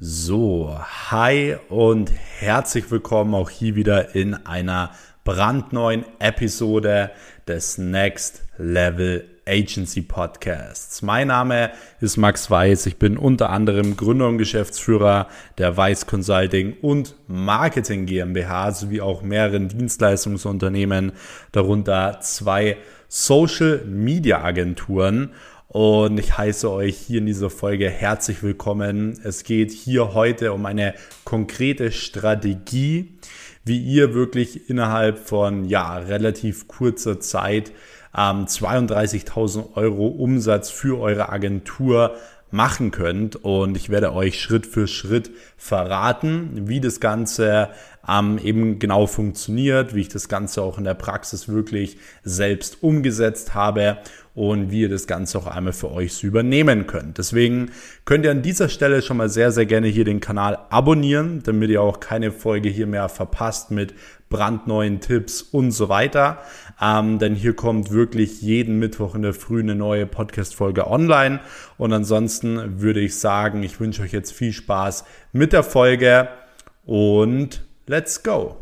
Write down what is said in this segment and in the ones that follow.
So, hi und herzlich willkommen auch hier wieder in einer brandneuen Episode des Next Level Agency Podcasts. Mein Name ist Max Weiß. Ich bin unter anderem Gründer und Geschäftsführer der Weiß Consulting und Marketing GmbH sowie auch mehreren Dienstleistungsunternehmen, darunter zwei Social Media Agenturen und ich heiße euch hier in dieser Folge herzlich willkommen. Es geht hier heute um eine konkrete Strategie, wie ihr wirklich innerhalb von ja, relativ kurzer Zeit ähm, 32.000 Euro Umsatz für eure Agentur machen könnt. Und ich werde euch Schritt für Schritt verraten, wie das Ganze ähm, eben genau funktioniert, wie ich das Ganze auch in der Praxis wirklich selbst umgesetzt habe und wie ihr das Ganze auch einmal für euch so übernehmen könnt. Deswegen könnt ihr an dieser Stelle schon mal sehr, sehr gerne hier den Kanal abonnieren, damit ihr auch keine Folge hier mehr verpasst mit brandneuen Tipps und so weiter. Ähm, denn hier kommt wirklich jeden Mittwoch in der Früh eine neue Podcast-Folge online. Und ansonsten würde ich sagen, ich wünsche euch jetzt viel Spaß mit der Folge und let's go!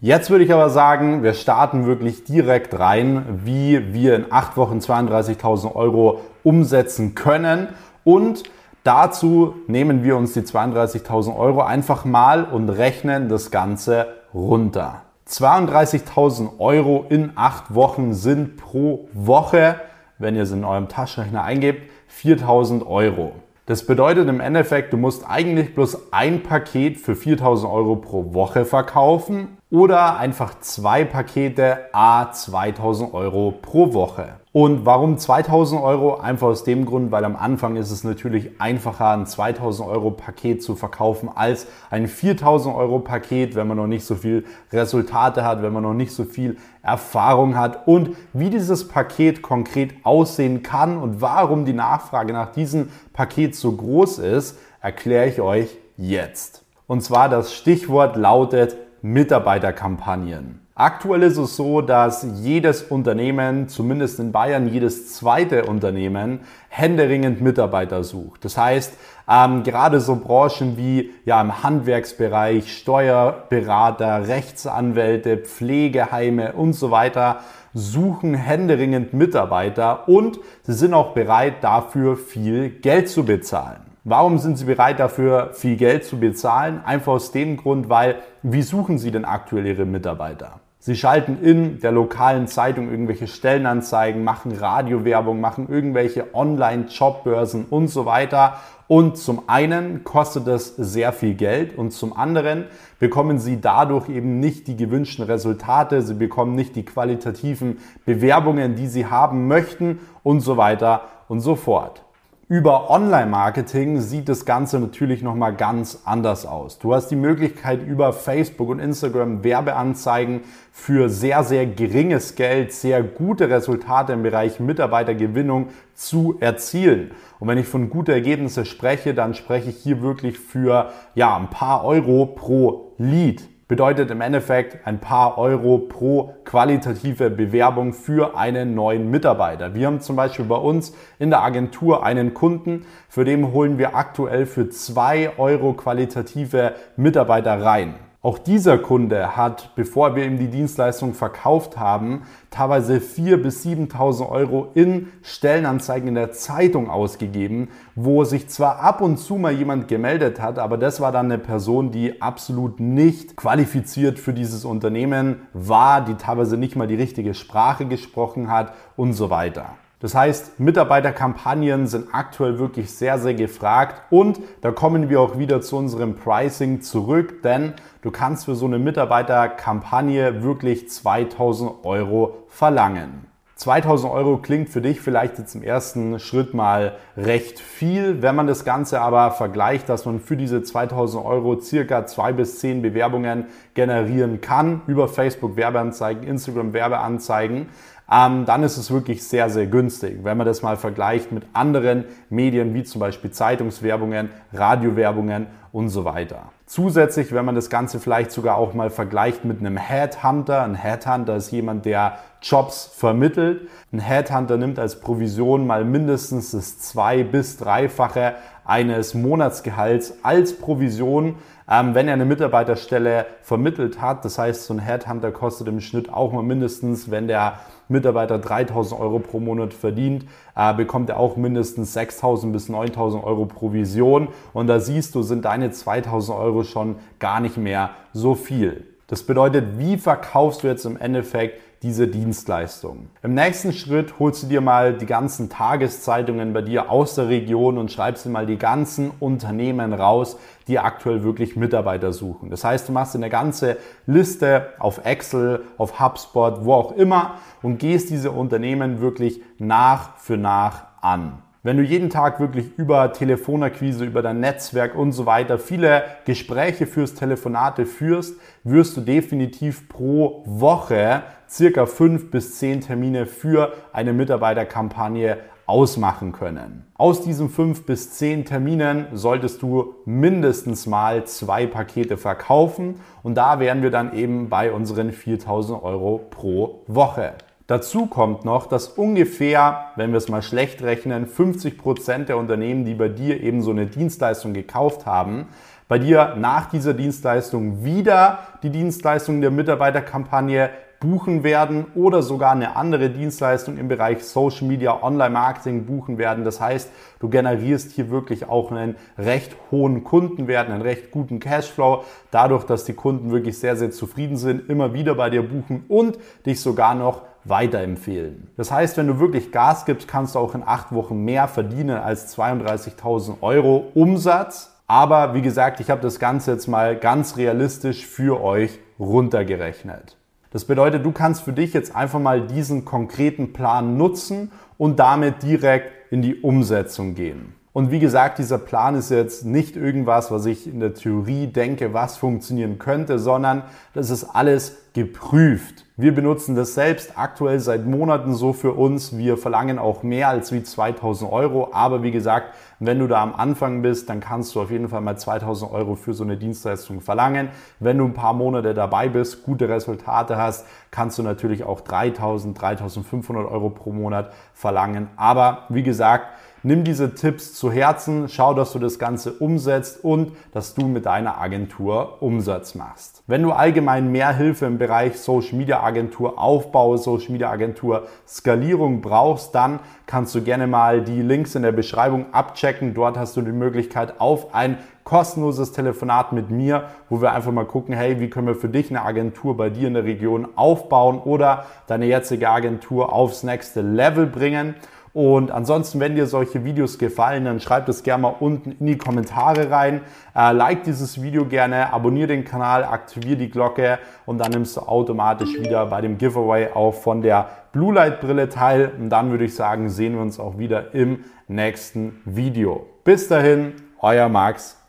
Jetzt würde ich aber sagen, wir starten wirklich direkt rein, wie wir in acht Wochen 32.000 Euro umsetzen können. Und dazu nehmen wir uns die 32.000 Euro einfach mal und rechnen das Ganze runter. 32.000 Euro in acht Wochen sind pro Woche, wenn ihr es in eurem Taschenrechner eingebt, 4.000 Euro. Das bedeutet im Endeffekt, du musst eigentlich bloß ein Paket für 4000 Euro pro Woche verkaufen oder einfach zwei Pakete a 2000 Euro pro Woche. Und warum 2000 Euro? Einfach aus dem Grund, weil am Anfang ist es natürlich einfacher, ein 2000 Euro Paket zu verkaufen als ein 4000 Euro Paket, wenn man noch nicht so viel Resultate hat, wenn man noch nicht so viel Erfahrung hat. Und wie dieses Paket konkret aussehen kann und warum die Nachfrage nach diesem Paket so groß ist, erkläre ich euch jetzt. Und zwar das Stichwort lautet Mitarbeiterkampagnen. Aktuell ist es so, dass jedes Unternehmen, zumindest in Bayern jedes zweite Unternehmen, händeringend Mitarbeiter sucht. Das heißt, ähm, gerade so Branchen wie ja im Handwerksbereich, Steuerberater, Rechtsanwälte, Pflegeheime und so weiter suchen händeringend Mitarbeiter und sie sind auch bereit dafür viel Geld zu bezahlen. Warum sind Sie bereit dafür, viel Geld zu bezahlen? Einfach aus dem Grund, weil wie suchen Sie denn aktuell Ihre Mitarbeiter? Sie schalten in der lokalen Zeitung irgendwelche Stellenanzeigen, machen Radiowerbung, machen irgendwelche Online-Jobbörsen und so weiter. Und zum einen kostet das sehr viel Geld und zum anderen bekommen Sie dadurch eben nicht die gewünschten Resultate, Sie bekommen nicht die qualitativen Bewerbungen, die Sie haben möchten und so weiter und so fort. Über Online-Marketing sieht das Ganze natürlich nochmal ganz anders aus. Du hast die Möglichkeit, über Facebook und Instagram Werbeanzeigen für sehr, sehr geringes Geld sehr gute Resultate im Bereich Mitarbeitergewinnung zu erzielen. Und wenn ich von guten Ergebnissen spreche, dann spreche ich hier wirklich für ja, ein paar Euro pro Lead bedeutet im Endeffekt ein paar Euro pro qualitative Bewerbung für einen neuen Mitarbeiter. Wir haben zum Beispiel bei uns in der Agentur einen Kunden, für den holen wir aktuell für zwei Euro qualitative Mitarbeiter rein. Auch dieser Kunde hat, bevor wir ihm die Dienstleistung verkauft haben, teilweise 4.000 bis 7.000 Euro in Stellenanzeigen in der Zeitung ausgegeben, wo sich zwar ab und zu mal jemand gemeldet hat, aber das war dann eine Person, die absolut nicht qualifiziert für dieses Unternehmen war, die teilweise nicht mal die richtige Sprache gesprochen hat und so weiter. Das heißt, Mitarbeiterkampagnen sind aktuell wirklich sehr, sehr gefragt und da kommen wir auch wieder zu unserem Pricing zurück, denn du kannst für so eine Mitarbeiterkampagne wirklich 2000 Euro verlangen. 2000 Euro klingt für dich vielleicht jetzt im ersten Schritt mal recht viel. Wenn man das Ganze aber vergleicht, dass man für diese 2000 Euro circa zwei bis zehn Bewerbungen generieren kann über Facebook Werbeanzeigen, Instagram Werbeanzeigen, ähm, dann ist es wirklich sehr, sehr günstig. Wenn man das mal vergleicht mit anderen Medien wie zum Beispiel Zeitungswerbungen, Radiowerbungen und so weiter. Zusätzlich, wenn man das Ganze vielleicht sogar auch mal vergleicht mit einem Headhunter. Ein Headhunter ist jemand, der Jobs vermittelt. Ein Headhunter nimmt als Provision mal mindestens das zwei- bis dreifache eines Monatsgehalts als Provision, ähm, wenn er eine Mitarbeiterstelle vermittelt hat. Das heißt, so ein Headhunter kostet im Schnitt auch mal mindestens, wenn der Mitarbeiter 3000 Euro pro Monat verdient, äh, bekommt er auch mindestens 6000 bis 9000 Euro Provision. Und da siehst du, sind deine 2000 Euro schon gar nicht mehr so viel. Das bedeutet, wie verkaufst du jetzt im Endeffekt diese Dienstleistung. Im nächsten Schritt holst du dir mal die ganzen Tageszeitungen bei dir aus der Region und schreibst dir mal die ganzen Unternehmen raus, die aktuell wirklich Mitarbeiter suchen. Das heißt, du machst eine ganze Liste auf Excel, auf HubSpot, wo auch immer und gehst diese Unternehmen wirklich nach für nach an. Wenn du jeden Tag wirklich über Telefonakquise, über dein Netzwerk und so weiter viele Gespräche führst, Telefonate führst, wirst du definitiv pro Woche circa fünf bis zehn Termine für eine Mitarbeiterkampagne ausmachen können. Aus diesen fünf bis zehn Terminen solltest du mindestens mal zwei Pakete verkaufen und da wären wir dann eben bei unseren 4000 Euro pro Woche. Dazu kommt noch, dass ungefähr, wenn wir es mal schlecht rechnen, 50 Prozent der Unternehmen, die bei dir eben so eine Dienstleistung gekauft haben, bei dir nach dieser Dienstleistung wieder die Dienstleistung der Mitarbeiterkampagne buchen werden oder sogar eine andere Dienstleistung im Bereich Social Media, Online Marketing buchen werden. Das heißt, du generierst hier wirklich auch einen recht hohen Kundenwert, einen recht guten Cashflow, dadurch, dass die Kunden wirklich sehr, sehr zufrieden sind, immer wieder bei dir buchen und dich sogar noch weiterempfehlen. Das heißt, wenn du wirklich Gas gibst, kannst du auch in acht Wochen mehr verdienen als 32.000 Euro Umsatz. Aber wie gesagt, ich habe das Ganze jetzt mal ganz realistisch für euch runtergerechnet. Das bedeutet, du kannst für dich jetzt einfach mal diesen konkreten Plan nutzen und damit direkt in die Umsetzung gehen. Und wie gesagt, dieser Plan ist jetzt nicht irgendwas, was ich in der Theorie denke, was funktionieren könnte, sondern das ist alles geprüft. Wir benutzen das selbst aktuell seit Monaten so für uns. Wir verlangen auch mehr als wie 2000 Euro. Aber wie gesagt, wenn du da am Anfang bist, dann kannst du auf jeden Fall mal 2000 Euro für so eine Dienstleistung verlangen. Wenn du ein paar Monate dabei bist, gute Resultate hast, kannst du natürlich auch 3000, 3500 Euro pro Monat verlangen. Aber wie gesagt, Nimm diese Tipps zu Herzen, schau, dass du das Ganze umsetzt und dass du mit deiner Agentur Umsatz machst. Wenn du allgemein mehr Hilfe im Bereich Social Media Agentur Aufbau, Social Media Agentur Skalierung brauchst, dann kannst du gerne mal die Links in der Beschreibung abchecken. Dort hast du die Möglichkeit auf ein kostenloses Telefonat mit mir, wo wir einfach mal gucken, hey, wie können wir für dich eine Agentur bei dir in der Region aufbauen oder deine jetzige Agentur aufs nächste Level bringen. Und ansonsten, wenn dir solche Videos gefallen, dann schreib das gerne mal unten in die Kommentare rein. Äh, like dieses Video gerne, abonniere den Kanal, aktiviere die Glocke und dann nimmst du automatisch wieder bei dem Giveaway auch von der Blue Light Brille teil. Und dann würde ich sagen, sehen wir uns auch wieder im nächsten Video. Bis dahin, euer Max.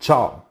Ciao.